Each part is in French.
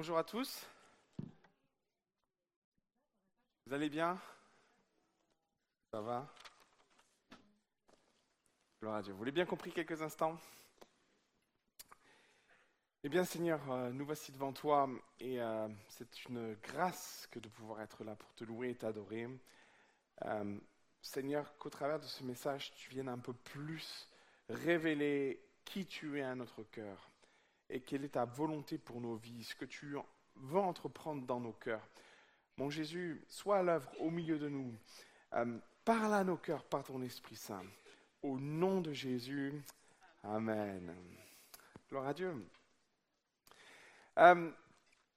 à tous. Vous allez bien? Ça va? Gloire à. Vous l'avez bien compris quelques instants? Eh bien Seigneur, euh, nous voici devant toi et euh, c'est une grâce que de pouvoir être là pour te louer et t'adorer. Euh, Seigneur, qu'au travers de ce message, tu viennes un peu plus révéler qui tu es à notre cœur et quelle est ta volonté pour nos vies, ce que tu veux entreprendre dans nos cœurs. Mon Jésus, sois à l'œuvre au milieu de nous. Euh, parle à nos cœurs par ton Esprit Saint. Au nom de Jésus, Amen. Gloire à Dieu. Euh,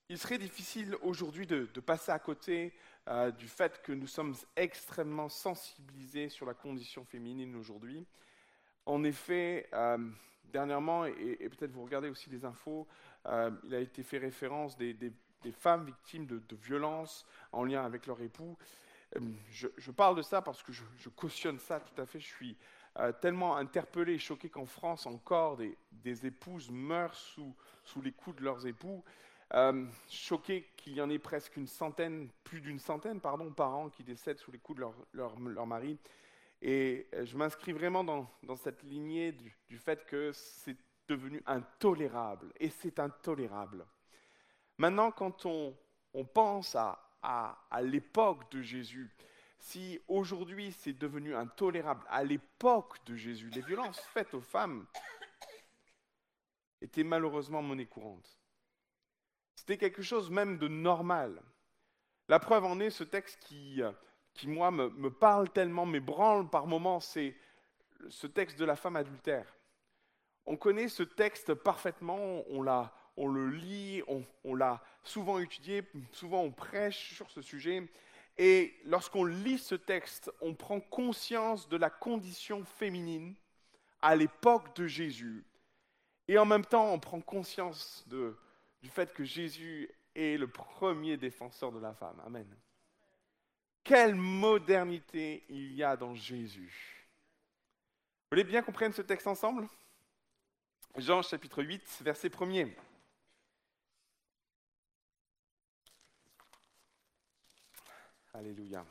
il serait difficile aujourd'hui de, passer à côté euh, du fait que nous sommes extrêmement sensibilisés sur la condition féminine aujourd'hui. En effet, dernièrement, et, peut-être vous regardez aussi les infos, euh, il a été fait référence des, femmes victimes de, violences en lien avec leur époux. Euh, je, parle de ça parce que je, cautionne ça tout à fait. Je suis euh, tellement interpellé et choqué qu'en France, encore, des, épouses meurent sous, les coups de leurs époux. choqué qu'il y en ait presque une centaine, plus d'une centaine, pardon, par an qui décèdent sous les coups de leur mari. Et euh, je m'inscris vraiment dans, cette lignée du, fait que c'est devenu intolérable. Et c'est intolérable. Maintenant, quand on, pense à, l'époque de Jésus, si aujourd'hui c'est devenu intolérable, à l'époque de Jésus, les violences faites aux femmes étaient malheureusement monnaie courante. C'était quelque chose même de normal. La preuve en est ce texte qui euh, qui, moi, me, parle tellement, m'ébranle par moments, c'est ce texte de la femme adultère. On connaît ce texte parfaitement, on, on le lit, on, l'a souvent étudié, souvent on prêche sur ce sujet. Et lorsqu'on lit ce texte, on prend conscience de la condition féminine à l'époque de Jésus. Et en même temps, on prend conscience du fait que Jésus est le premier défenseur de la femme. Amen. Quelle modernité il y a dans Jésus. Vous voulez bien qu'on prenne ce texte ensemble? Jean chapitre 8, verset 1er. Alléluia.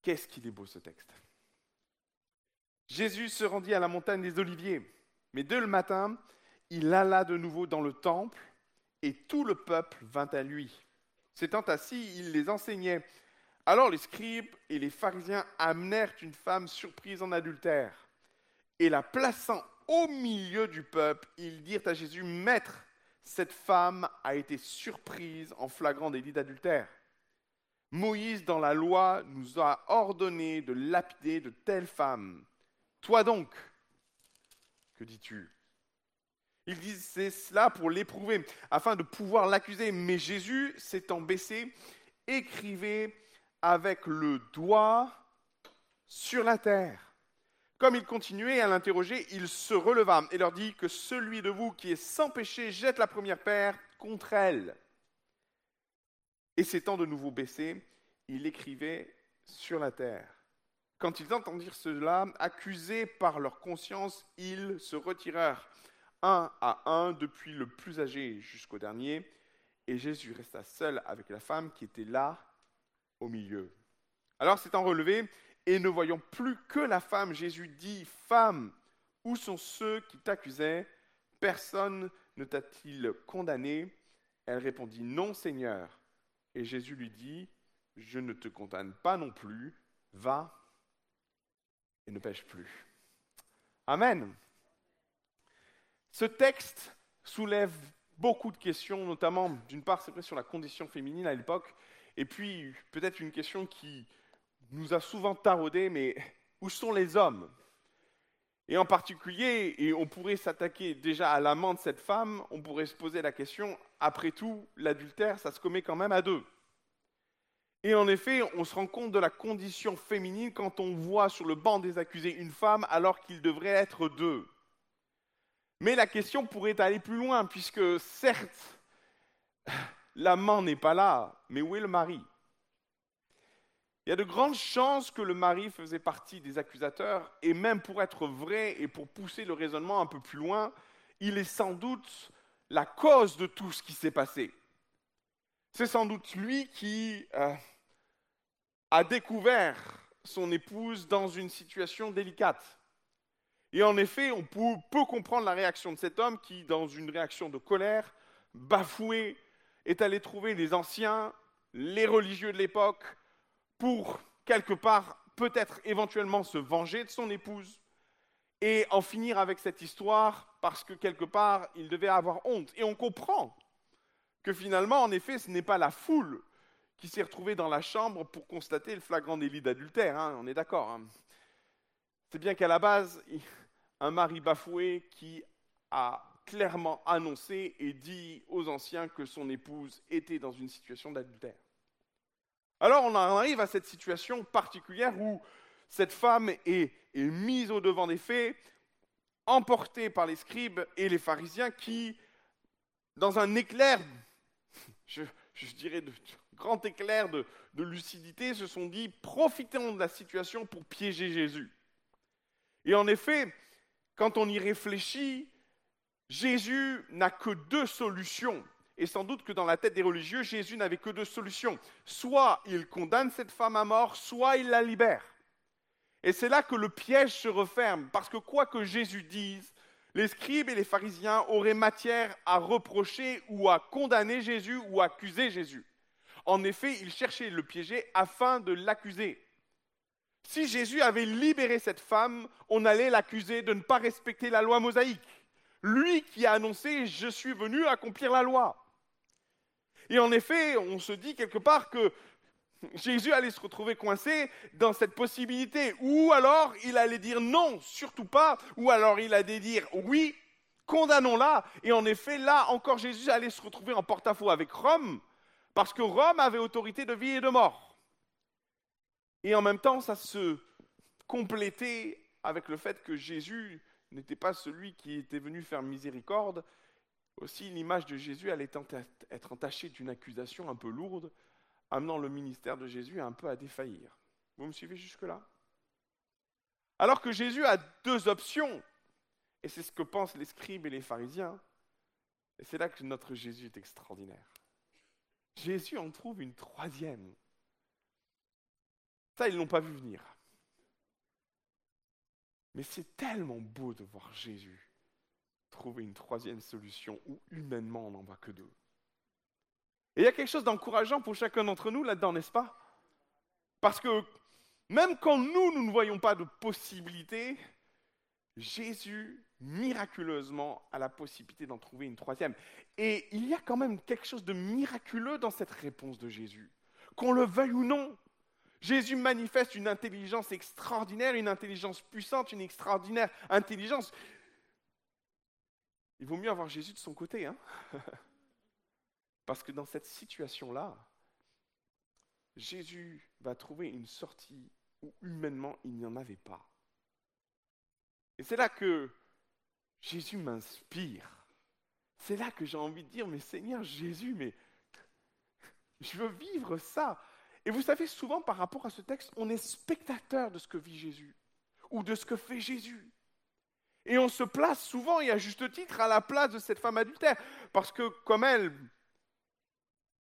Qu'est-ce qu'il est beau ce texte. Jésus se rendit à la montagne des Oliviers, mais dès le matin, il alla de nouveau dans le temple et tout le peuple vint à lui. S'étant assis, il les enseignait. Alors les scribes et les pharisiens amenèrent une femme surprise en adultère. Et la plaçant au milieu du peuple, ils dirent à Jésus, Maître, cette femme a été surprise en flagrant délit d'adultère. Moïse, dans la loi, nous a ordonné de lapider de telles femmes. Toi donc, que dis-tu? Il disait cela pour l'éprouver, afin de pouvoir l'accuser. Mais Jésus, s'étant baissé, écrivait avec le doigt sur la terre. Comme il continuait à l'interroger, il se releva et leur dit que celui de vous qui est sans péché jette la première paire contre elle. Et s'étant de nouveau baissé, il écrivait sur la terre. Quand ils entendirent cela, accusés par leur conscience, ils se retirèrent un à un, depuis le plus âgé jusqu'au dernier, et Jésus resta seul avec la femme qui était là au milieu. Alors s'étant relevé, et ne voyant plus que la femme, Jésus dit, Femme, où sont ceux qui t'accusaient? Personne ne t'a-t-il condamné? Elle répondit, Non, Seigneur. Et Jésus lui dit, Je ne te condamne pas non plus, va et ne pêche plus. Amen. Ce texte soulève beaucoup de questions, notamment d'une part, c'est vrai, sur la condition féminine à l'époque, et puis peut-être une question qui nous a souvent taraudé, mais où sont les hommes? Et en particulier, et on pourrait s'attaquer déjà à l'amant de cette femme, on pourrait se poser la question, après tout, l'adultère, ça se commet quand même à deux. Et en effet, on se rend compte de la condition féminine quand on voit sur le banc des accusés une femme alors qu'il devrait être deux. Mais la question pourrait aller plus loin, puisque certes, l'amant n'est pas là, mais où est le mari? Il y a de grandes chances que le mari faisait partie des accusateurs, et même pour être vrai et pour pousser le raisonnement un peu plus loin, il est sans doute la cause de tout ce qui s'est passé. C'est sans doute lui qui euh, a découvert son épouse dans une situation délicate. Et en effet, on peut, comprendre la réaction de cet homme qui, dans une réaction de colère, bafoué, est allé trouver les anciens, les religieux de l'époque, pour quelque part peut-être éventuellement se venger de son épouse et en finir avec cette histoire parce que quelque part il devait avoir honte. Et on comprend que finalement, en effet, ce n'est pas la foule qui s'est retrouvée dans la chambre pour constater le flagrant délit d'adultère, hein, on est d'accord. Hein. C'est bien qu'à la base, un mari bafoué qui a clairement annoncé et dit aux anciens que son épouse était dans une situation d'adultère. Alors on arrive à cette situation particulière où cette femme est, mise au devant des faits, emportée par les scribes et les pharisiens qui, dans un éclair, je, dirais de, grand éclair de lucidité, se sont dit profitons de la situation pour piéger Jésus. Et en effet, quand on y réfléchit, Jésus n'a que deux solutions. Et sans doute que dans la tête des religieux, Jésus n'avait que deux solutions. Soit il condamne cette femme à mort, soit il la libère. Et c'est là que le piège se referme, parce que quoi que Jésus dise, les scribes et les pharisiens auraient matière à reprocher ou à condamner Jésus ou à accuser Jésus. En effet, ils cherchaient le piéger afin de l'accuser. Si Jésus avait libéré cette femme, on allait l'accuser de ne pas respecter la loi mosaïque. Lui qui a annoncé ⁇ Je suis venu accomplir la loi ⁇ Et en effet, on se dit quelque part que Jésus allait se retrouver coincé dans cette possibilité. Ou alors il allait dire non, surtout pas. Ou alors il allait dire oui, condamnons-la. Et en effet, là encore, Jésus allait se retrouver en porte-à-faux avec Rome, parce que Rome avait autorité de vie et de mort. Et en même temps, ça se complétait avec le fait que Jésus n'était pas celui qui était venu faire miséricorde. Aussi, l'image de Jésus allait être entachée d'une accusation un peu lourde, amenant le ministère de Jésus un peu à défaillir. Vous me suivez jusque-là? Alors que Jésus a deux options, et c'est ce que pensent les scribes et les pharisiens, et c'est là que notre Jésus est extraordinaire. Jésus en trouve une troisième. Ça, ils ne l'ont pas vu venir. Mais c'est tellement beau de voir Jésus trouver une troisième solution où humainement on n'en voit que deux. Et il y a quelque chose d'encourageant pour chacun d'entre nous là-dedans, n'est-ce pas? Parce que même quand nous, nous ne voyons pas de possibilité, Jésus, miraculeusement, a la possibilité d'en trouver une troisième. Et il y a quand même quelque chose de miraculeux dans cette réponse de Jésus. Qu'on le veuille ou non, Jésus manifeste une intelligence extraordinaire, une intelligence puissante, une extraordinaire intelligence. Il vaut mieux avoir Jésus de son côté, hein Parce que dans cette situation-là, Jésus va trouver une sortie où humainement il n'y en avait pas. Et c'est là que Jésus m'inspire. C'est là que j'ai envie de dire, mais Seigneur Jésus, mais je veux vivre ça. Et vous savez, souvent par rapport à ce texte, on est spectateur de ce que vit Jésus ou de ce que fait Jésus. Et on se place souvent, et à juste titre, à la place de cette femme adultère. Parce que comme elle,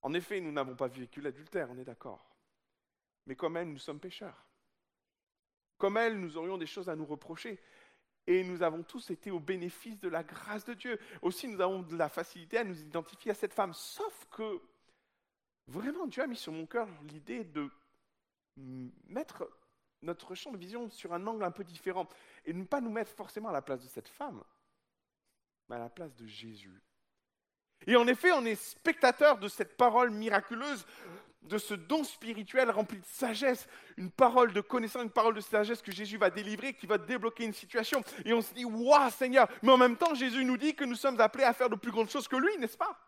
en effet, nous n'avons pas vécu l'adultère, on est d'accord. Mais comme elle, nous sommes pécheurs. Comme elle, nous aurions des choses à nous reprocher. Et nous avons tous été au bénéfice de la grâce de Dieu. Aussi, nous avons de la facilité à nous identifier à cette femme. Sauf que Vraiment, Dieu a mis sur mon cœur l'idée de mettre notre champ de vision sur un angle un peu différent et ne pas nous mettre forcément à la place de cette femme, mais à la place de Jésus. Et en effet, on est spectateur de cette parole miraculeuse, de ce don spirituel rempli de sagesse, une parole de connaissance, une parole de sagesse que Jésus va délivrer, qui va débloquer une situation. Et on se dit, waouh Seigneur, mais en même temps, Jésus nous dit que nous sommes appelés à faire de plus grandes choses que lui, n'est-ce pas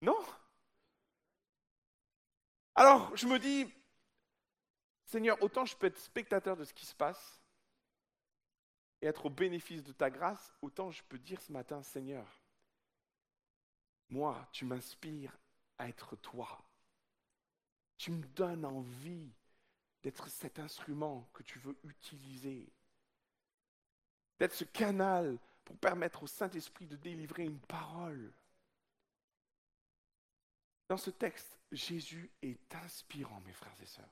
Non Alors, je me dis, Seigneur, autant je peux être spectateur de ce qui se passe et être au bénéfice de ta grâce, autant je peux dire ce matin, Seigneur, moi, tu m'inspires à être toi Tu me donnes envie d'être cet instrument que tu veux utiliser, d'être ce canal pour permettre au Saint-Esprit de délivrer une parole. Dans ce texte, Jésus est inspirant, mes frères et sœurs.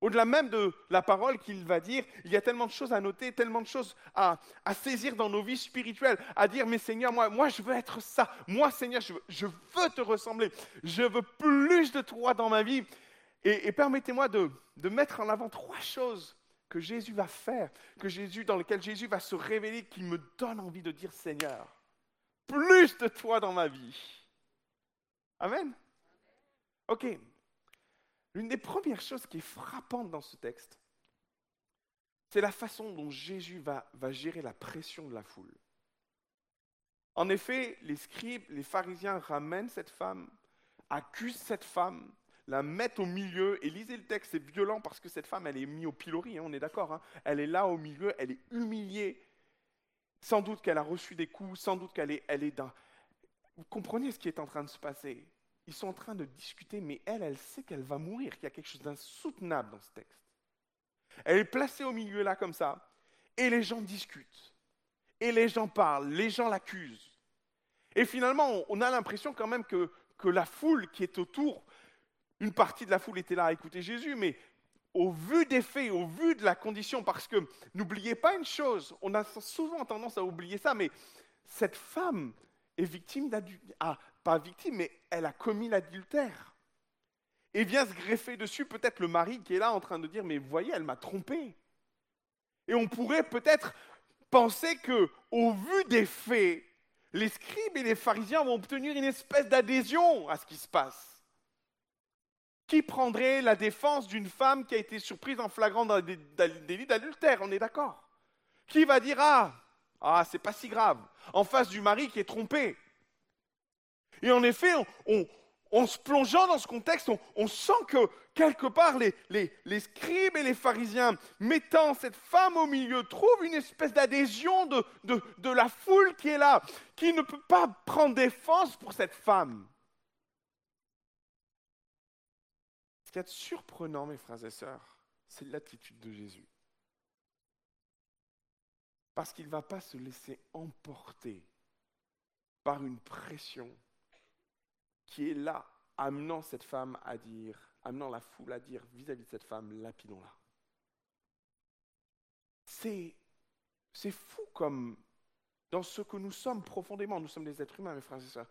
Au-delà même de la parole qu'il va dire, il y a tellement de choses à noter, tellement de choses à, saisir dans nos vies spirituelles, à dire, mais Seigneur, moi, moi je veux être ça. Moi, Seigneur, je veux, te ressembler. Je veux plus de toi dans ma vie. Et, permettez-moi de, de, mettre en avant trois choses que Jésus va faire, que Jésus, dans lesquelles Jésus va se révéler, qui me donne envie de dire, Seigneur, plus de toi dans ma vie. Amen. Ok, L'une des premières choses qui est frappante dans ce texte, c'est la façon dont Jésus va, gérer la pression de la foule. En effet, les scribes, les pharisiens ramènent cette femme, accusent cette femme, la mettent au milieu, et lisez le texte, c'est violent parce que cette femme, elle est mise au pilori, hein, on est d'accord, hein. elle est là au milieu, elle est humiliée, sans doute qu'elle a reçu des coups, sans doute qu'elle est, elle est dans... Vous comprenez ce qui est en train de se passer? Ils sont en train de discuter, mais elle, elle sait qu'elle va mourir, qu'il y a quelque chose d'insoutenable dans ce texte. Elle est placée au milieu là comme ça, et les gens discutent, et les gens parlent, les gens l'accusent. Et finalement, on a l'impression quand même que, que la foule qui est autour, une partie de la foule était là à écouter Jésus, mais au vu des faits, au vu de la condition, parce que n'oubliez pas une chose, on a souvent tendance à oublier ça, mais cette femme est victime d'adultère, pas victime, mais elle a commis l'adultère. Et vient se greffer dessus peut-être le mari qui est là en train de dire, mais voyez, elle m'a trompé. Et on pourrait peut-être penser que, au vu des faits, les scribes et les pharisiens vont obtenir une espèce d'adhésion à ce qui se passe. Qui prendrait la défense d'une femme qui a été surprise en flagrant délit d'adultère On est d'accord Qui va dire ah, ah, c'est pas si grave, en face du mari qui est trompé et en effet, en se plongeant dans ce contexte, on, sent que quelque part, les, scribes et les pharisiens, mettant cette femme au milieu, trouvent une espèce d'adhésion de, de la foule qui est là, qui ne peut pas prendre défense pour cette femme. Ce qui est surprenant, mes frères et sœurs, c'est l'attitude de Jésus. Parce qu'il ne va pas se laisser emporter par une pression qui est là, amenant cette femme à dire, amenant la foule à dire vis-à-vis de cette femme, lapidons-la. C'est, c'est fou comme dans ce que nous sommes profondément, nous sommes des êtres humains, mes frères et sœurs,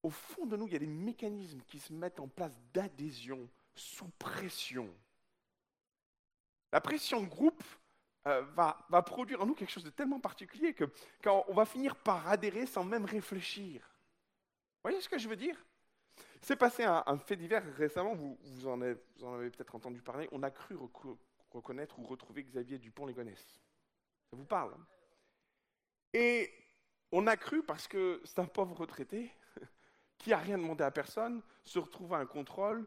au fond de nous, il y a des mécanismes qui se mettent en place d'adhésion sous pression. La pression de groupe euh, va, produire en nous quelque chose de tellement particulier que quand on va finir par adhérer sans même réfléchir. Voyez ce que je veux dire? C'est passé un, fait divers récemment, vous, vous, en avez, peut-être entendu parler, on a cru reconnaître ou retrouver Xavier Dupont-Légonesse. Ça vous parle? Et on a cru parce que c'est un pauvre retraité qui n'a rien demandé à personne, se retrouve à un contrôle,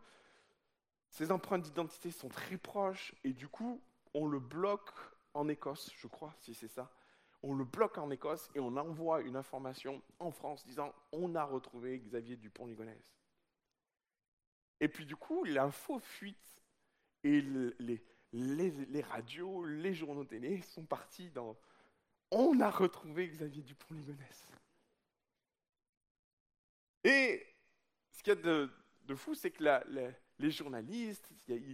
ses empreintes d'identité sont très proches, et du coup, on le bloque en Écosse, je crois, si c'est ça on le bloque en Écosse et on envoie une information en France disant on a retrouvé Xavier Dupont-Ligonnès. Et puis du coup, l'info fuite et les, radios, les journaux télé sont partis dans on a retrouvé Xavier Dupont-Ligonnès. Et ce qu'il y a de, fou, c'est que les journalistes,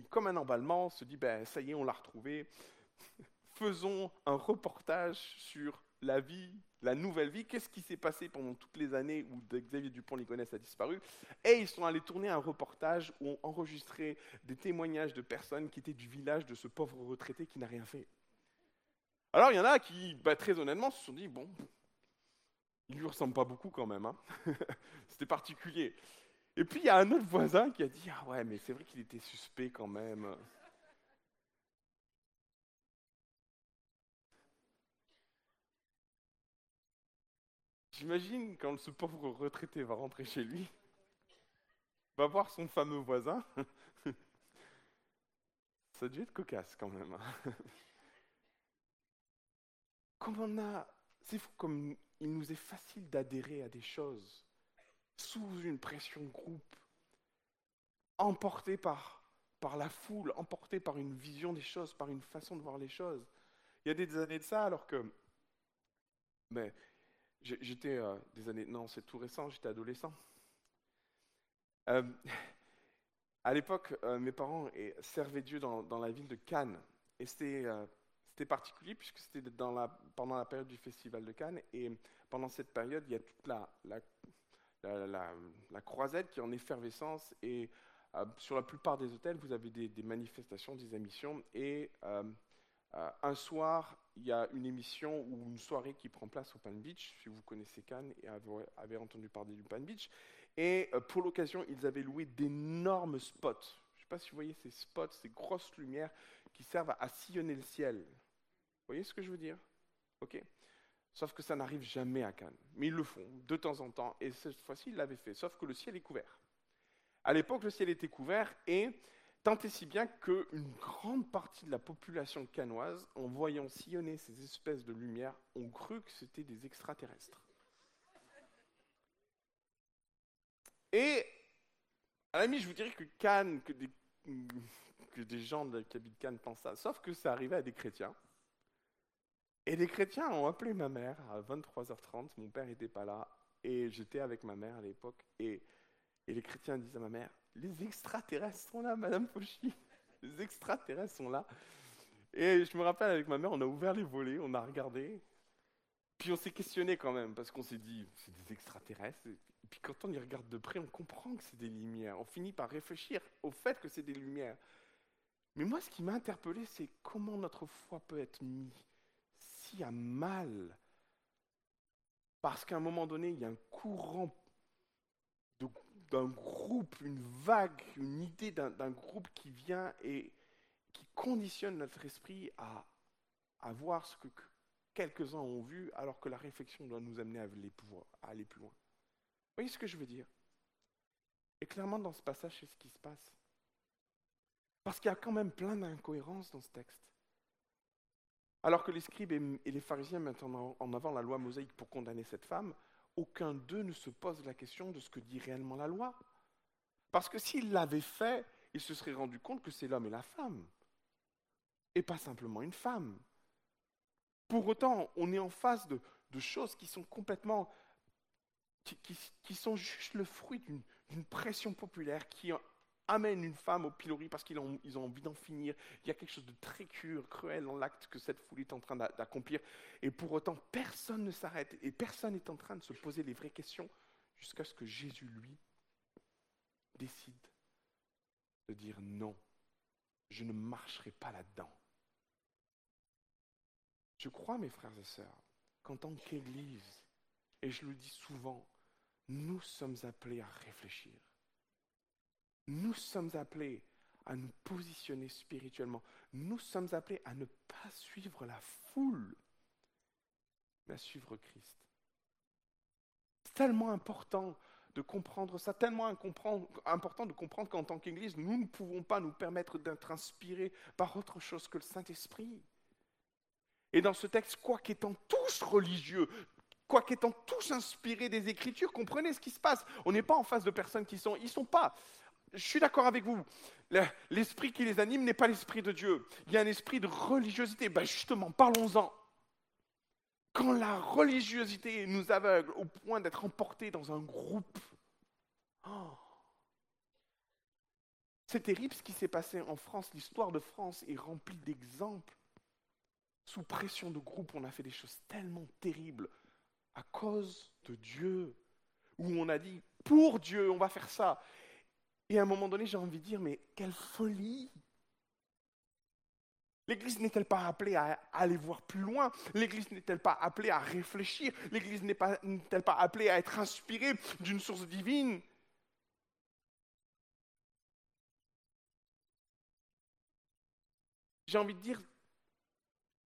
comme un emballement, se disent ben, ça y est, on l'a retrouvé faisons un reportage sur la vie, la nouvelle vie, qu'est-ce qui s'est passé pendant toutes les années où Xavier Dupont-Ligonnès a disparu? Et ils sont allés tourner un reportage où on enregistrait des témoignages de personnes qui étaient du village de ce pauvre retraité qui n'a rien fait. Alors il y en a qui, bah, très honnêtement, se sont dit, bon, il lui ressemble pas beaucoup quand même. Hein. C'était particulier. Et puis il y a un autre voisin qui a dit, ah ouais, mais c'est vrai qu'il était suspect quand même. J'imagine quand ce pauvre retraité va rentrer chez lui, va voir son fameux voisin. Ça a dû être cocasse quand même. Hein. Comme on a, c'est fou comme il nous est facile d'adhérer à des choses sous une pression groupe. emporté par, par la foule, emporté par une vision des choses, par une façon de voir les choses. Il y a des années de ça, alors que. Mais j'étais. Euh, des années. Non, c'est tout récent, j'étais adolescent. Euh, à l'époque, euh, mes parents servaient Dieu dans, la ville de Cannes. Et c'était c'était particulier puisque c'était pendant la période du festival de Cannes. Et pendant cette période, il y a toute la, la, croisette qui est en effervescence. Et euh, sur la plupart des hôtels, vous avez des, manifestations, des émissions. Et euh, euh, un soir, il y a une émission ou une soirée qui prend place au Pan Beach, si vous connaissez Cannes et avez, entendu parler du Pan Beach. Et pour l'occasion, ils avaient loué d'énormes spots. Je ne sais pas si vous voyez ces spots, ces grosses lumières qui servent à sillonner le ciel. Vous voyez ce que je veux dire? Ok Sauf que ça n'arrive jamais à Cannes. Mais ils le font de temps en temps, et cette fois-ci, ils l'avaient fait, sauf que le ciel est couvert. À l'époque, le ciel était couvert, et tant et si bien qu'une grande partie de la population canoise, en voyant sillonner ces espèces de lumières, ont cru que c'était des extraterrestres. Et, à la limite, je vous dirais que Cannes, que des, gens qui habitent Cannes pensent ça, sauf que ça arrivait à des chrétiens. Et les chrétiens ont appelé ma mère à 23h30, mon père n'était pas là, et j'étais avec ma mère à l'époque, et, les chrétiens disent à ma mère, les extraterrestres sont là, Madame Fauchy, les extraterrestres sont là. Et je me rappelle avec ma mère, on a ouvert les volets, on a regardé, puis on s'est questionné quand même, parce qu'on s'est dit, c'est des extraterrestres. Et puis quand on y regarde de près, on comprend que c'est des lumières. On finit par réfléchir au fait que c'est des lumières. Mais moi, ce qui m'a interpellé, c'est comment notre foi peut être mise si à mal parce qu'à un moment donné, il y a un courant d'un groupe, une vague, une idée d'un groupe qui vient et qui conditionne notre esprit à, à voir ce que quelques-uns ont vu, alors que la réflexion doit nous amener à aller, à aller plus loin. Vous voyez ce que je veux dire? Et clairement, dans ce passage, c'est ce qui se passe. Parce qu'il y a quand même plein d'incohérences dans ce texte. Alors que les scribes et les pharisiens mettent en avant la loi mosaïque pour condamner cette femme, aucun d'eux ne se pose la question de ce que dit réellement la loi. Parce que s'il l'avait fait, il se serait rendu compte que c'est l'homme et la femme, et pas simplement une femme. Pour autant, on est en face de, choses qui sont complètement, qui, sont juste le fruit d'une pression populaire qui amène une femme au pilori parce qu'ils ont, ils ont envie d'en finir. Il y a quelque chose de très cruel dans l'acte que cette foule est en train d'accomplir. Et pour autant, personne ne s'arrête et personne n'est en train de se poser les vraies questions jusqu'à ce que Jésus, lui, décide de dire non, je ne marcherai pas là-dedans. Je crois, mes frères et sœurs, qu'en tant qu'Église, et je le dis souvent, nous sommes appelés à réfléchir. Nous sommes appelés à nous positionner spirituellement. Nous sommes appelés à ne pas suivre la foule, mais à suivre Christ. C'est tellement important de comprendre ça, tellement important de comprendre qu'en tant qu'Église, nous ne pouvons pas nous permettre d'être inspirés par autre chose que le Saint-Esprit. Et dans ce texte, quoi qu'étant tous religieux, quoi qu'étant tous inspirés des Écritures, comprenez ce qui se passe. On n'est pas en face de personnes qui sont, ils sont pas je suis d'accord avec vous. L'esprit qui les anime n'est pas l'esprit de Dieu. Il y a un esprit de religiosité. Ben justement, parlons-en. Quand la religiosité nous aveugle au point d'être emportés dans un groupe, oh, c'est terrible ce qui s'est passé en France. L'histoire de France est remplie d'exemples. Sous pression de groupe, on a fait des choses tellement terribles à cause de Dieu, où on a dit, pour Dieu, on va faire ça. Et à un moment donné, j'ai envie de dire, mais quelle folie. L'Église n'est-elle pas appelée à aller voir plus loin? L'Église n'est-elle pas appelée à réfléchir? L'Église n'est-elle pas appelée à être inspirée d'une source divine? J'ai envie de dire,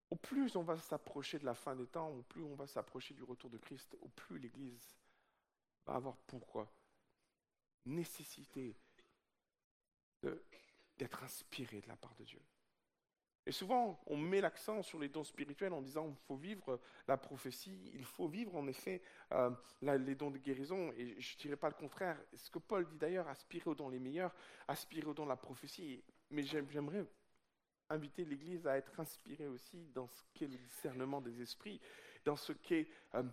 au plus on va s'approcher de la fin des temps, au plus on va s'approcher du retour de Christ, au plus l'Église va avoir pourquoi? Nécessité d'être inspiré de la part de Dieu. Et souvent, on met l'accent sur les dons spirituels en disant qu'il faut vivre la prophétie, il faut vivre en effet euh, les dons de guérison. Et je ne dirais pas le contraire. Ce que Paul dit d'ailleurs, aspirer aux dons les meilleurs, aspirer aux dons de la prophétie. Mais j'aimerais inviter l'Église à être inspirée aussi dans ce qu'est le discernement des esprits, dans ce qu'est euh,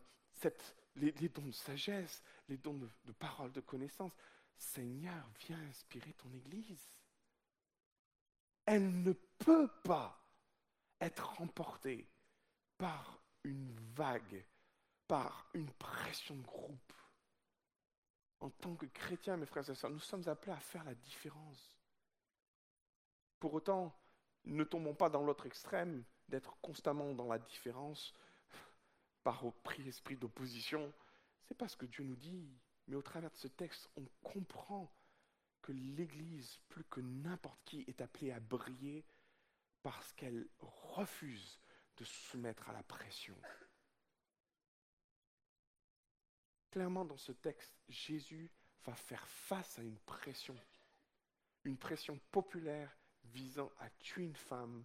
les, dons de sagesse, les dons de, de parole, de connaissance. Seigneur, viens inspirer ton Église. Elle ne peut pas être remportée par une vague, par une pression de groupe. En tant que chrétiens, mes frères et sœurs, nous sommes appelés à faire la différence. Pour autant, ne tombons pas dans l'autre extrême d'être constamment dans la différence par esprit d'opposition. C'est pas ce que Dieu nous dit, mais au travers de ce texte, on comprend que l'Église, plus que n'importe qui, est appelée à briller parce qu'elle refuse de se soumettre à la pression. Clairement, dans ce texte, Jésus va faire face à une pression, une pression populaire visant à tuer une femme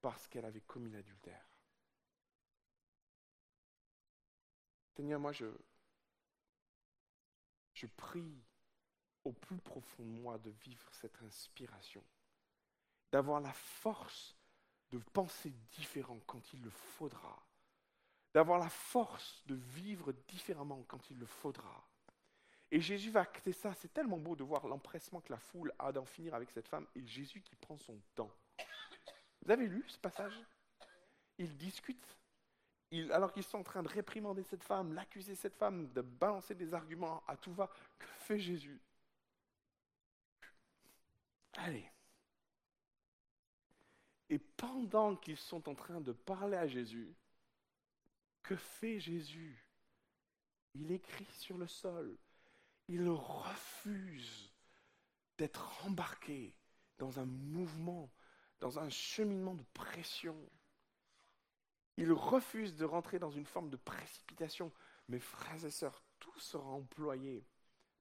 parce qu'elle avait commis l'adultère. Seigneur, moi, je, je prie au plus profond de moi de vivre cette inspiration, d'avoir la force de penser différent quand il le faudra, d'avoir la force de vivre différemment quand il le faudra. Et Jésus va acter ça. C'est tellement beau de voir l'empressement que la foule a d'en finir avec cette femme et Jésus qui prend son temps. Vous avez lu ce passage? Alors qu'ils sont en train de réprimander cette femme, l'accuser cette femme, de balancer des arguments à tout va, que fait Jésus? Allez. Et pendant qu'ils sont en train de parler à Jésus, que fait Jésus? Il écrit sur le sol il refuse d'être embarqué dans un mouvement, dans un cheminement de pression. Il refuse de rentrer dans une forme de précipitation. Mes frères et sœurs, tout sera employé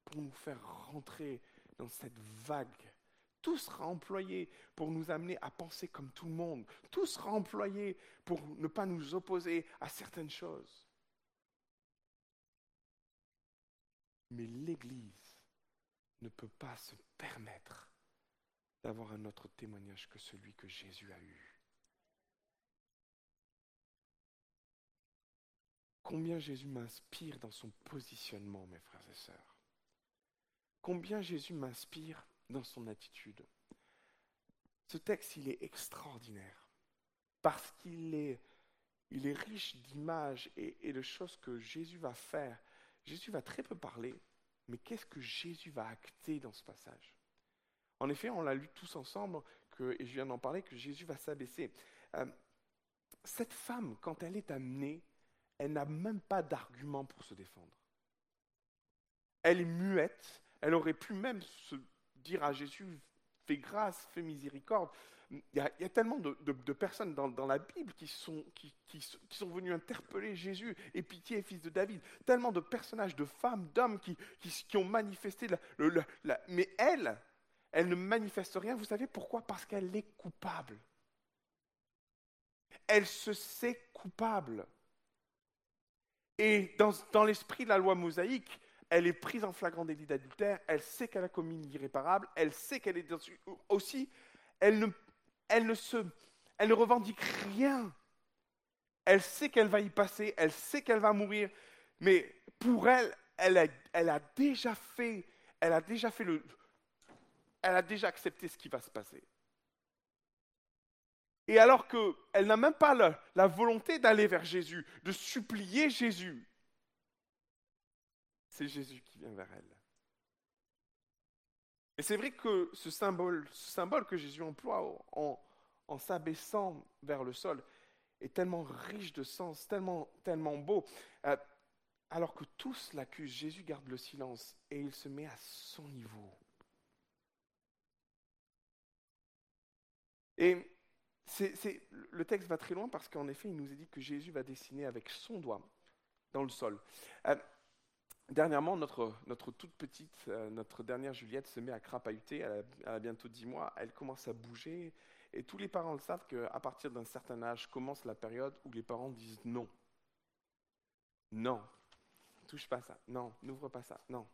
pour nous faire rentrer dans cette vague. Tout sera employé pour nous amener à penser comme tout le monde. Tout sera employé pour ne pas nous opposer à certaines choses. Mais l'Église ne peut pas se permettre d'avoir un autre témoignage que celui que Jésus a eu. Combien Jésus m'inspire dans son positionnement, mes frères et sœurs. Combien Jésus m'inspire dans son attitude. Ce texte, il est extraordinaire parce qu'il est, il est riche d'images et, de choses que Jésus va faire Jésus va très peu parler, mais qu'est-ce que Jésus va acter dans ce passage? En effet, on l'a lu tous ensemble, que, et je viens d'en parler, que Jésus va s'abaisser. Euh, cette femme, quand elle est amenée, elle n'a même pas d'argument pour se défendre. Elle est muette, elle aurait pu même se dire à Jésus, fais grâce, fais miséricorde. Il y, a, tellement de, personnes dans, la Bible qui sont, venues interpeller Jésus et pitié, fils de David. Tellement de personnages, de femmes, d'hommes qui, ont manifesté. Mais elle, elle ne manifeste rien. Vous savez pourquoi? Parce qu'elle est coupable. Elle se sait coupable. Et dans, dans l'esprit de la loi mosaïque, elle est prise en flagrant délit d'adultère, elle sait qu'elle a commis une irréparable, elle sait qu'elle est aussi, elle ne elle ne, se, elle ne revendique rien. Elle sait qu'elle va y passer, elle sait qu'elle va mourir, mais pour elle, elle a, elle a déjà fait, elle a déjà fait le, elle a déjà accepté ce qui va se passer. Et alors qu'elle n'a même pas la, volonté d'aller vers Jésus, de supplier Jésus, c'est Jésus qui vient vers elle. Et c'est vrai que ce symbole, ce symbole que Jésus emploie en, en s'abaissant vers le sol est tellement riche de sens, tellement, tellement beau. Euh, alors que tous l'accusent, Jésus garde le silence et il se met à son niveau. Et le texte va très loin parce qu'en effet, il nous est dit que Jésus va dessiner avec son doigt dans le sol. Euh, Dernièrement, notre, notre toute petite, euh, notre dernière Juliette se met à crapahuter, elle a, bientôt 10 mois, elle commence à bouger, Et tous les parents le savent qu'à partir d'un certain âge commence la période où les parents disent non. Non, touche pas ça. Non, n'ouvre pas ça. Non.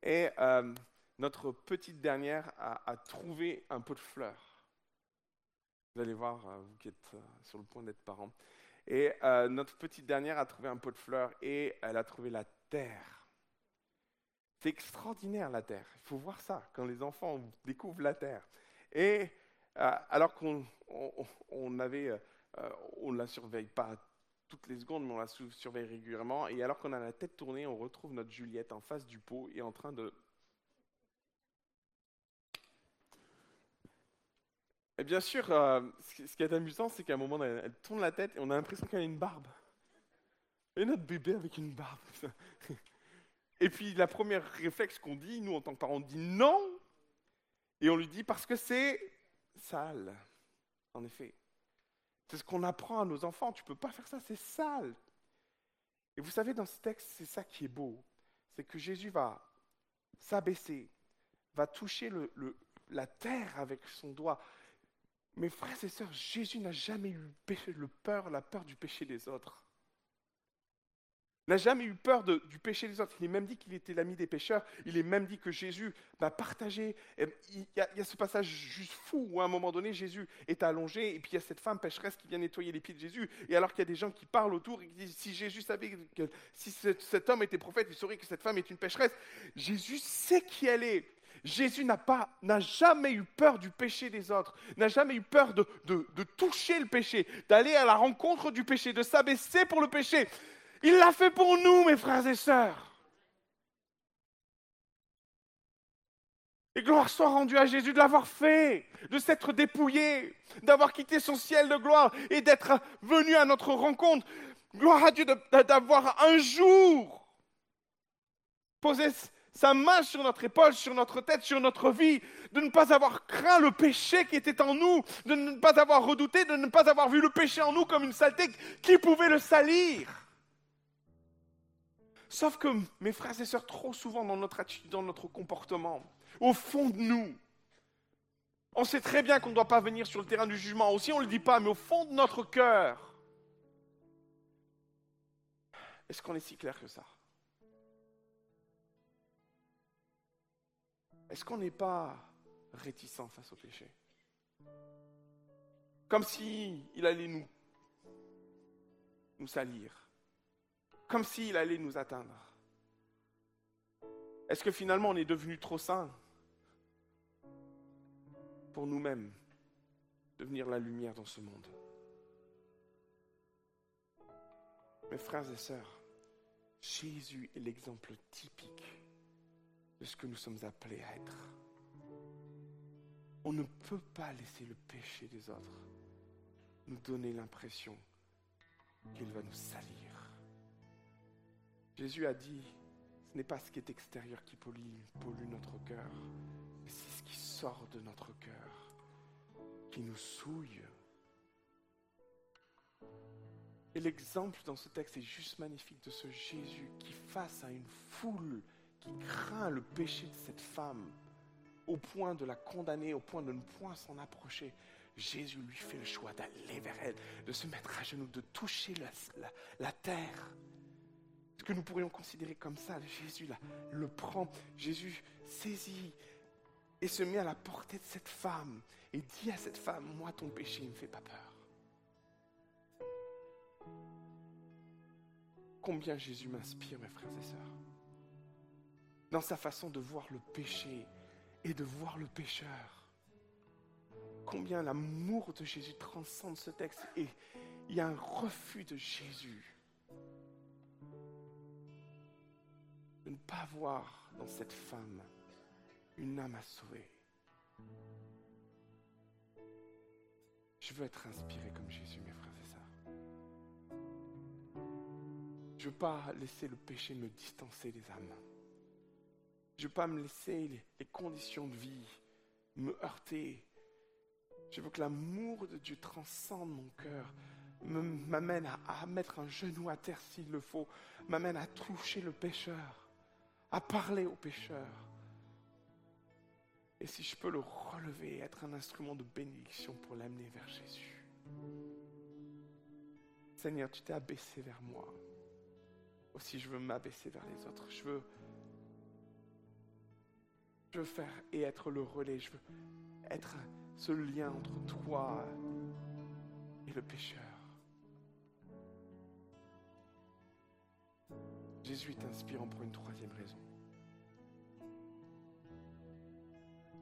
Et euh, notre petite dernière a, trouvé un pot de fleurs. Vous allez voir, euh, vous qui êtes euh, sur le point d'être parents. Et notre petite dernière a trouvé un pot de fleurs et elle a trouvé la terre. C'est extraordinaire la terre. Il faut voir ça quand les enfants découvrent la terre. Et alors qu'on on, avait, on la surveille pas toutes les secondes, mais on la surveille régulièrement. Et alors qu'on a la tête tournée, on retrouve notre Juliette en face du pot et en train de... Et bien sûr, euh, ce qui est amusant, c'est qu'à un moment, elle, tourne la tête et on a l'impression qu'elle a une barbe. Et notre bébé avec une barbe. Et puis, la première réflexe qu'on dit, nous, en tant que parents, on dit non. Et on lui dit parce que c'est sale. En effet. C'est ce qu'on apprend à nos enfants. Tu ne peux pas faire ça, c'est sale. Et vous savez, dans ce texte, c'est ça qui est beau. C'est que Jésus va s'abaisser, va toucher la terre avec son doigt. Mes frères et sœurs, Jésus n'a jamais eu le peur, la peur du péché des autres n'a jamais eu peur du péché des autres. Il est même dit qu'il était l'ami des pécheurs. Il est même dit que Jésus va partager. Il y, a, ce passage juste fou où à un moment donné, Jésus est allongé et puis il y a cette femme pécheresse qui vient nettoyer les pieds de Jésus. Et alors qu'il y a des gens qui parlent autour et qui disent si Jésus savait que si cet homme était prophète, il saurait que cette femme est une pécheresse. Jésus sait qui elle est. Jésus n'a pas, n'a jamais eu peur du péché des autres, n'a jamais eu peur de, de toucher le péché, d'aller à la rencontre du péché, de s'abaisser pour le péché. Il l'a fait pour nous, mes frères et sœurs. Et gloire soit rendue à Jésus de l'avoir fait, de s'être dépouillé, d'avoir quitté son ciel de gloire et d'être venu à notre rencontre. Gloire à Dieu d'avoir un jour posé sa main sur notre épaule, sur notre tête, sur notre vie, de ne pas avoir craint le péché qui était en nous, de ne pas avoir redouté, de ne pas avoir vu le péché en nous comme une saleté qui pouvait le salir. Sauf que, mes frères et sœurs, trop souvent dans notre attitude, dans notre comportement, au fond de nous, on sait très bien qu'on ne doit pas venir sur le terrain du jugement. Aussi, on ne le dit pas, mais au fond de notre cœur, est-ce qu'on est si clair que ça? Est-ce qu'on n'est pas réticent face au péché? Comme si il allait nous, nous salir. Comme s'il allait nous atteindre. Est-ce que finalement on est devenu trop saint pour nous-mêmes devenir la lumière dans ce monde? Mes frères et sœurs, Jésus est l'exemple typique de ce que nous sommes appelés à être. On ne peut pas laisser le péché des autres nous donner l'impression qu'il va nous salir. Jésus a dit, ce n'est pas ce qui est extérieur qui pollue, notre cœur, mais c'est ce qui sort de notre cœur, qui nous souille. Et l'exemple dans ce texte est juste magnifique de ce Jésus qui, face à une foule qui craint le péché de cette femme, au point de la condamner, au point de ne point s'en approcher, Jésus lui fait le choix d'aller vers elle, de se mettre à genoux, de toucher la, terre. Ce que nous pourrions considérer comme ça, Jésus le prend, Jésus saisit et se met à la portée de cette femme et dit à cette femme, moi ton péché ne me fait pas peur. Combien Jésus m'inspire, mes frères et sœurs, dans sa façon de voir le péché et de voir le pécheur. Combien l'amour de Jésus transcende ce texte et il y a un refus de Jésus de ne pas voir dans cette femme une âme à sauver. Je veux être inspiré comme Jésus, mes frères et sœurs. Je ne veux pas laisser le péché me distancer des âmes. Je ne veux pas me laisser les, conditions de vie me heurter. Je veux que l'amour de Dieu transcende mon cœur, m'amène à, à mettre un genou à terre s'il le faut, m'amène à toucher le pécheur à parler aux pécheurs. Et si je peux le relever être un instrument de bénédiction pour l'amener vers Jésus. Seigneur, tu t'es abaissé vers moi. Aussi, je veux m'abaisser vers les autres. Je veux, je veux faire et être le relais. Je veux être ce lien entre toi et le pécheur. Jésus est inspirant pour une troisième raison.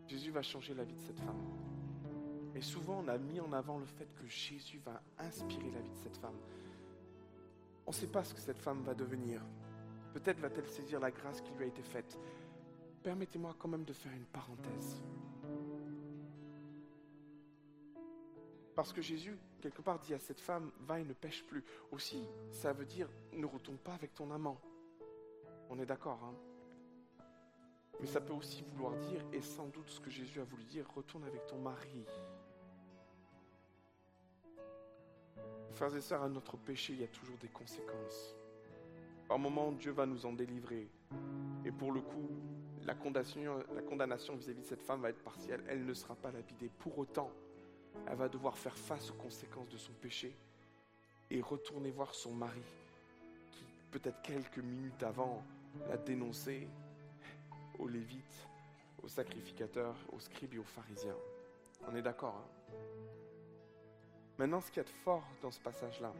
Jésus va changer la vie de cette femme. Et souvent, on a mis en avant le fait que Jésus va inspirer la vie de cette femme. On ne sait pas ce que cette femme va devenir. Peut-être va-t-elle saisir la grâce qui lui a été faite. Permettez-moi quand même de faire une parenthèse. Parce que Jésus, quelque part, dit à cette femme, va et ne pêche plus. Aussi, ça veut dire, ne retourne pas avec ton amant. On est d'accord, hein? Mais ça peut aussi vouloir dire, et sans doute ce que Jésus a voulu dire, retourne avec ton mari. Frères et sœurs, à notre péché, il y a toujours des conséquences. Par moments, Dieu va nous en délivrer. Et pour le coup, la condamnation, vis-à-vis de cette femme va être partielle. Elle ne sera pas lapidée. Pour autant, elle va devoir faire face aux conséquences de son péché et retourner voir son mari, qui peut-être quelques minutes avant l'a dénoncé aux Lévites, aux sacrificateurs, aux scribes et aux pharisiens. On est d'accord hein? Maintenant, ce qu'il y a de fort dans ce passage-là,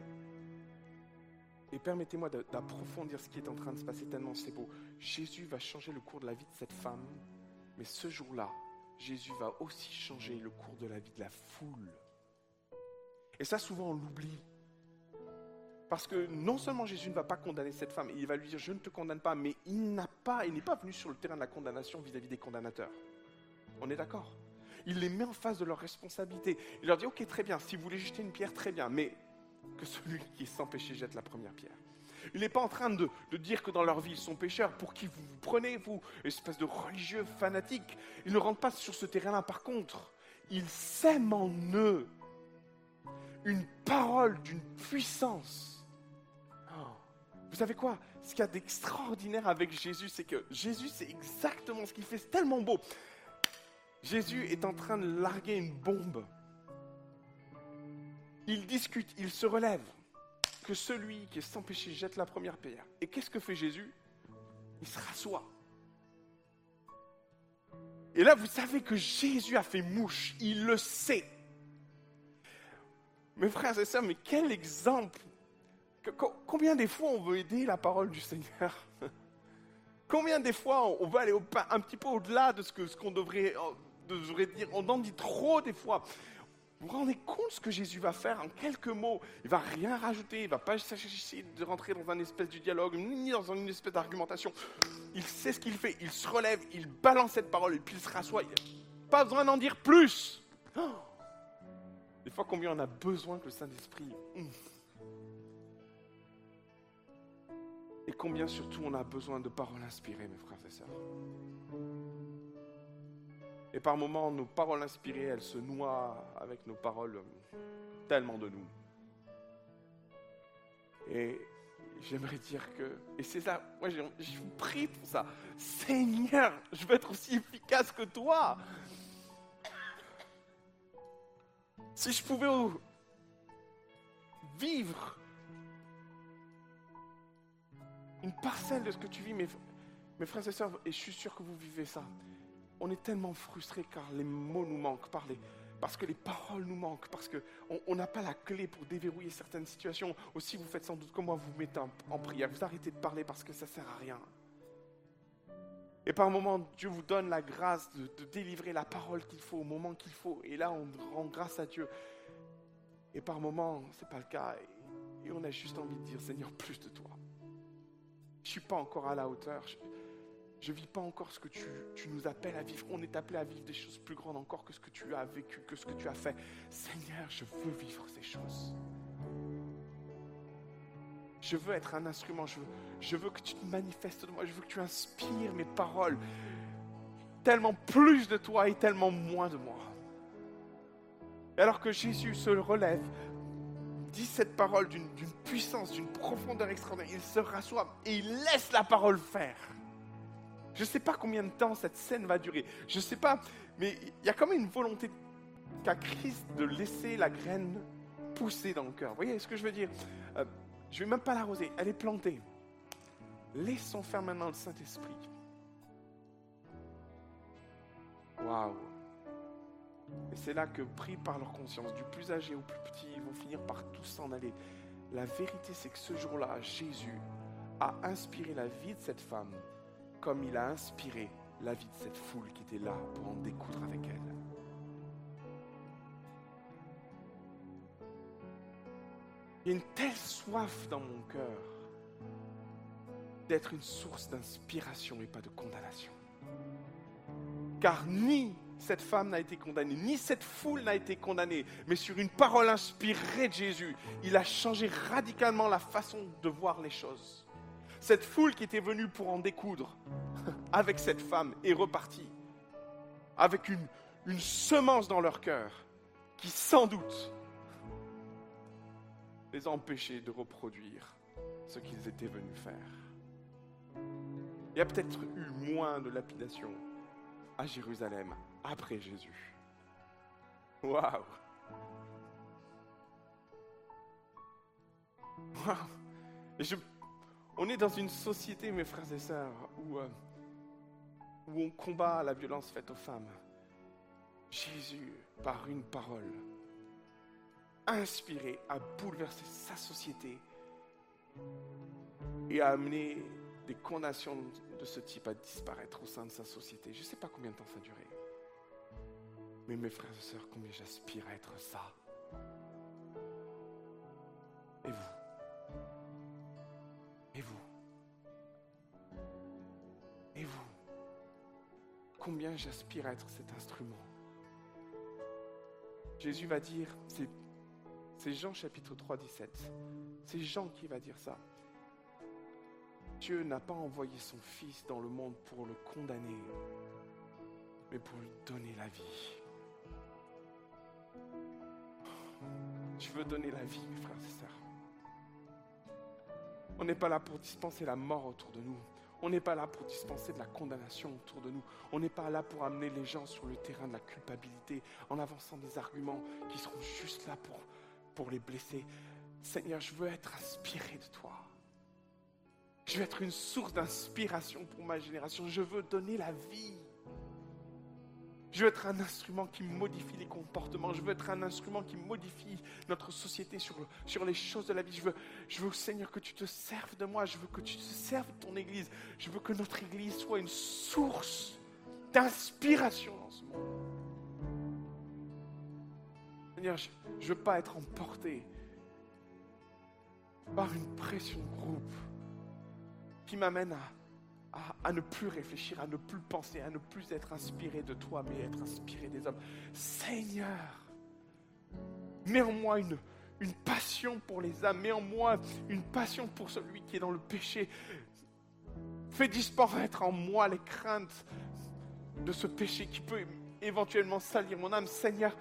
et permettez-moi d'approfondir ce qui est en train de se passer tellement c'est beau. Jésus va changer le cours de la vie de cette femme, mais ce jour-là, Jésus va aussi changer le cours de la vie de la foule. Et ça, souvent, on l'oublie. Parce que non seulement Jésus ne va pas condamner cette femme, il va lui dire je ne te condamne pas, mais il n'a pas, il n'est pas venu sur le terrain de la condamnation vis-à-vis des condamnateurs. On est d'accord Il les met en face de leurs responsabilités. Il leur dit ok très bien, si vous voulez jeter une pierre, très bien, mais que celui qui est sans péché jette la première pierre. Il n'est pas en train de, dire que dans leur vie, ils sont pécheurs. Pour qui vous, vous prenez, vous, espèce de religieux fanatique Il ne rentre pas sur ce terrain-là. Par contre, il sème en eux une parole d'une puissance. Oh. Vous savez quoi? Ce qu'il y a d'extraordinaire avec Jésus, c'est que Jésus, c'est exactement ce qu'il fait. C'est tellement beau. Jésus est en train de larguer une bombe. Il discute, il se relève que celui qui est sans péché jette la première pierre. Et qu'est-ce que fait Jésus? Il se rassoit. Et là, vous savez que Jésus a fait mouche, il le sait. Mes frères et sœurs, mais quel exemple Combien des fois on veut aider la parole du Seigneur? Combien des fois on veut aller un petit peu au-delà de ce qu'on devrait dire? On en dit trop des fois. Vous vous rendez compte ce que Jésus va faire en quelques mots? Il va rien rajouter, il va pas essayer de rentrer dans un espèce de dialogue, ni dans une espèce d'argumentation. Il sait ce qu'il fait, il se relève, il balance cette parole, et puis il se rassoit. pas besoin d'en dire plus. Des fois, combien on a besoin que le Saint-Esprit... Et combien surtout on a besoin de paroles inspirées, mes frères et sœurs. Et par moments, nos paroles inspirées, elles se noient avec nos paroles tellement de nous. Et j'aimerais dire que, et c'est ça, moi je vous prie pour ça. Seigneur, je veux être aussi efficace que toi. Si je pouvais vivre une parcelle de ce que tu vis, mes, mes frères et sœurs, et je suis sûr que vous vivez ça on est tellement frustré car les mots nous manquent, parce que les paroles nous manquent, parce qu'on n'a pas la clé pour déverrouiller certaines situations. Aussi, vous faites sans doute comme moi, vous, mettez en, prière, vous arrêtez de parler parce que ça ne sert à rien. Et par moments, Dieu vous donne la grâce de, délivrer la parole qu'il faut au moment qu'il faut. Et là, on rend grâce à Dieu. Et par moments, ce n'est pas le cas. Et, on a juste envie de dire, Seigneur, plus de toi. Je ne suis pas encore à la hauteur. Je ne vis pas encore ce que tu, nous appelles à vivre. On est appelé à vivre des choses plus grandes encore que ce que tu as vécu, que ce que tu as fait. Seigneur, je veux vivre ces choses. Je veux être un instrument. Je veux, je veux que tu te manifestes de moi. Je veux que tu inspires mes paroles. Tellement plus de toi et tellement moins de moi. Et alors que Jésus se relève, dit cette parole d'une puissance, d'une profondeur extraordinaire, il se rassoit et il laisse la parole faire. Je ne sais pas combien de temps cette scène va durer. Je ne sais pas, mais il y a quand même une volonté qu'a Christ de laisser la graine pousser dans le cœur. Vous voyez ce que je veux dire? Euh, Je ne vais même pas l'arroser, elle est plantée. Laissons faire maintenant le Saint-Esprit. Waouh Et c'est là que, pris par leur conscience, du plus âgé au plus petit, ils vont finir par tous s'en aller. La vérité, c'est que ce jour-là, Jésus a inspiré la vie de cette femme comme il a inspiré la vie de cette foule qui était là pour en découdre avec elle. Il y a une telle soif dans mon cœur d'être une source d'inspiration et pas de condamnation. Car ni cette femme n'a été condamnée, ni cette foule n'a été condamnée, mais sur une parole inspirée de Jésus, il a changé radicalement la façon de voir les choses. Cette foule qui était venue pour en découdre avec cette femme est repartie avec une, semence dans leur cœur qui sans doute les a empêchés de reproduire ce qu'ils étaient venus faire. Il y a peut-être eu moins de lapidation à Jérusalem après Jésus. Waouh! Waouh! je on est dans une société, mes frères et sœurs, où, euh, où on combat la violence faite aux femmes. Jésus, par une parole, inspiré, a bouleversé sa société et a amené des condamnations de ce type à disparaître au sein de sa société. Je ne sais pas combien de temps ça a duré. Mais mes frères et sœurs, combien j'aspire à être ça. Et vous? Combien j'aspire à être cet instrument Jésus va dire, c'est Jean chapitre 3, 17, c'est Jean qui va dire ça. Dieu n'a pas envoyé son Fils dans le monde pour le condamner, mais pour lui donner la vie. Je veux donner la vie, mes frères et sœurs. On n'est pas là pour dispenser la mort autour de nous. On n'est pas là pour dispenser de la condamnation autour de nous. On n'est pas là pour amener les gens sur le terrain de la culpabilité en avançant des arguments qui seront juste là pour, pour les blesser. Seigneur, je veux être inspiré de toi. Je veux être une source d'inspiration pour ma génération. Je veux donner la vie. Je veux être un instrument qui modifie les comportements. Je veux être un instrument qui modifie notre société sur, sur les choses de la vie. Je veux, je veux, Seigneur, que tu te serves de moi. Je veux que tu te serves de ton Église. Je veux que notre Église soit une source d'inspiration dans ce monde. Seigneur, je ne veux pas être emporté par une pression de groupe qui m'amène à à, ne plus réfléchir, à ne plus penser, à ne plus être inspiré de toi, mais être inspiré des hommes. Seigneur, mets en moi une, une passion pour les âmes, mets en moi une passion pour celui qui est dans le péché. Fais disparaître en moi les craintes de ce péché qui peut éventuellement salir mon âme. Seigneur,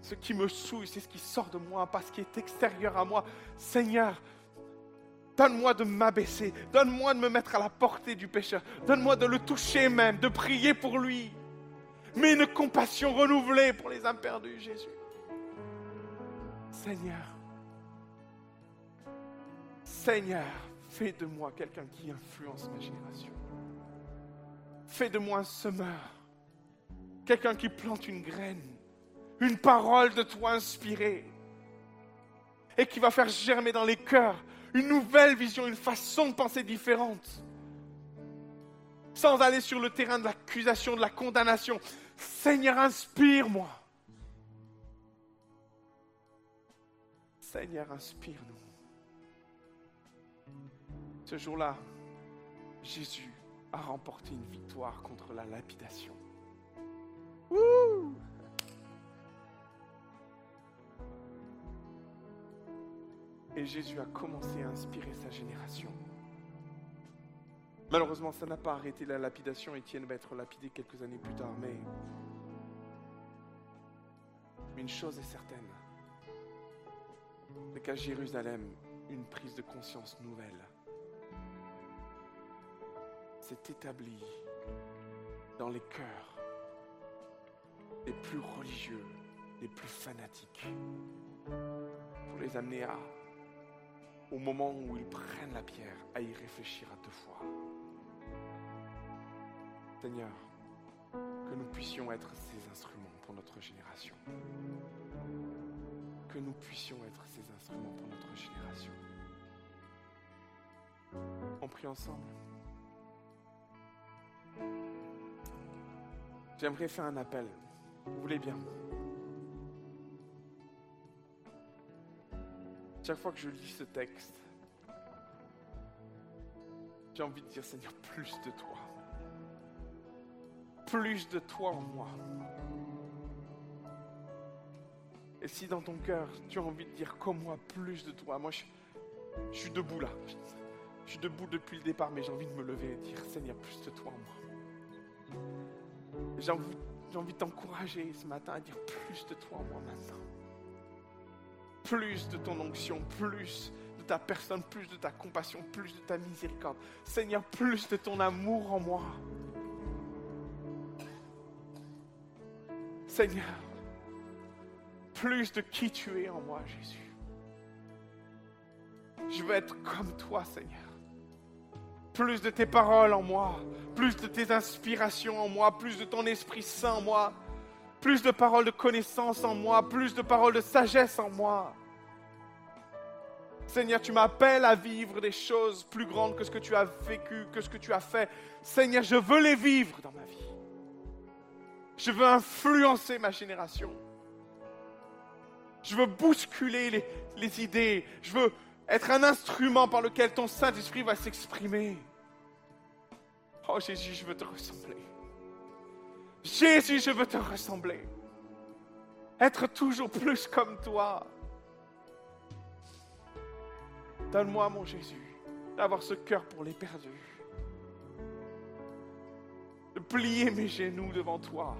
ce qui me souille, c'est ce qui sort de moi, pas ce qui est extérieur à moi. Seigneur, Donne-moi de m'abaisser. Donne-moi de me mettre à la portée du pécheur. Donne-moi de le toucher même, de prier pour lui. Mais une compassion renouvelée pour les âmes perdues, Jésus. Seigneur, Seigneur, fais de moi quelqu'un qui influence ma génération. Fais de moi un semeur, quelqu'un qui plante une graine, une parole de toi inspirée et qui va faire germer dans les cœurs une nouvelle vision, une façon de penser différente. Sans aller sur le terrain de l'accusation, de la condamnation. Seigneur, inspire-moi. Seigneur, inspire-nous. Ce jour-là, Jésus a remporté une victoire contre la lapidation. Et Jésus a commencé à inspirer sa génération. Malheureusement, ça n'a pas arrêté la lapidation. Étienne va être lapidé quelques années plus tard, mais une chose est certaine, c'est qu'à Jérusalem, une prise de conscience nouvelle s'est établie dans les cœurs les plus religieux, les plus fanatiques, pour les amener à, au moment où ils prennent la pierre, à y réfléchir à deux fois. Seigneur, que nous puissions être ces instruments pour notre génération. Que nous puissions être ces instruments pour notre génération. On prie ensemble. J'aimerais faire un appel. Vous voulez bien? Chaque fois que je lis ce texte, j'ai envie de dire Seigneur, plus de toi. Plus de toi en moi. Et si dans ton cœur, tu as envie de dire comme moi, plus de toi, moi je, suis debout là. Je suis debout depuis le départ, mais j'ai envie de me lever et dire Seigneur, plus de toi en moi. J'ai envie, envie de t'encourager ce matin à dire plus de toi en moi maintenant. Plus de ton onction, plus de ta personne, plus de ta compassion, plus de ta miséricorde. Seigneur, plus de ton amour en moi. Seigneur, plus de qui tu es en moi, Jésus. Je veux être comme toi, Seigneur. Plus de tes paroles en moi, plus de tes inspirations en moi, plus de ton Esprit Saint en moi, plus de paroles de connaissance en moi, plus de paroles de sagesse en moi. Seigneur, tu m'appelles à vivre des choses plus grandes que ce que tu as vécu, que ce que tu as fait. Seigneur, je veux les vivre dans ma vie. Je veux influencer ma génération. Je veux bousculer les, les idées. Je veux être un instrument par lequel ton Saint-Esprit va s'exprimer. Oh Jésus, je veux te ressembler. Jésus, je veux te ressembler. Être toujours plus comme toi. Donne-moi, mon Jésus, d'avoir ce cœur pour les perdus. De plier mes genoux devant toi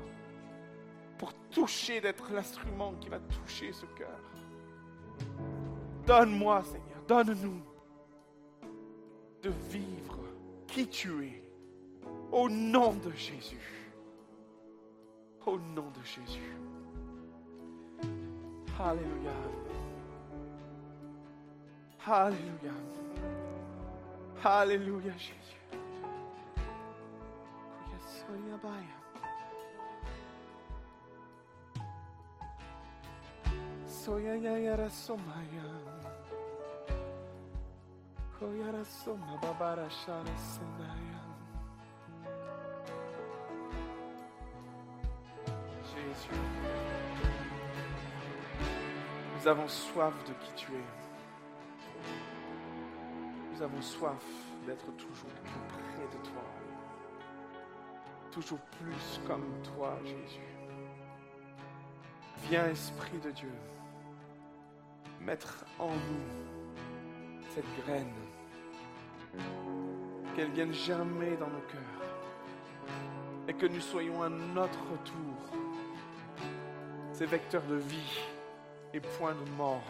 pour toucher, d'être l'instrument qui va toucher ce cœur. Donne-moi, Seigneur, donne-nous de vivre qui tu es au nom de Jésus. Au nom de Jésus. Alléluia. Alléluia. Alléluia, Jésus. Soya ya yara somaya. Koyara soma babara shara senaya. Nous avons soif de qui tu es. Nous avons soif d'être toujours plus près de toi. Toujours plus comme toi, Jésus. Viens, Esprit de Dieu, mettre en nous cette graine, qu'elle vienne germer dans nos cœurs et que nous soyons à notre tour ces vecteurs de vie et point de mort.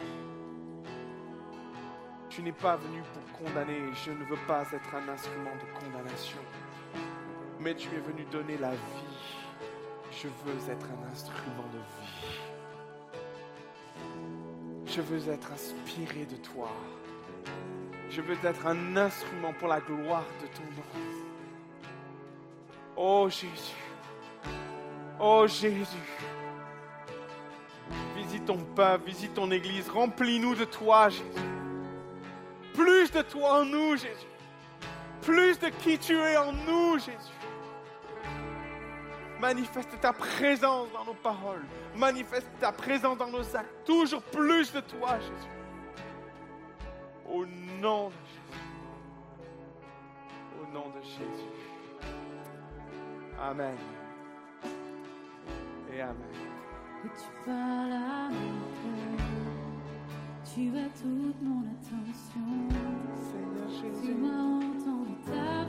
Tu n'es pas venu pour condamner, je ne veux pas être un instrument de condamnation, mais tu es venu donner la vie. Je veux être un instrument de vie. Je veux être inspiré de toi. Je veux être un instrument pour la gloire de ton nom. Oh Jésus. Oh Jésus. Peuple, visite ton église. Remplis-nous de toi, Jésus. Plus de toi en nous, Jésus. Plus de qui tu es en nous, Jésus. Manifeste ta présence dans nos paroles. Manifeste ta présence dans nos actes. Toujours plus de toi, Jésus. Au nom de Jésus. Au nom de Jésus. Amen. Et Amen. Que tu parles à mon cœur, tu as toute mon attention. Seigneur Tu Jésus. m'as entendu ta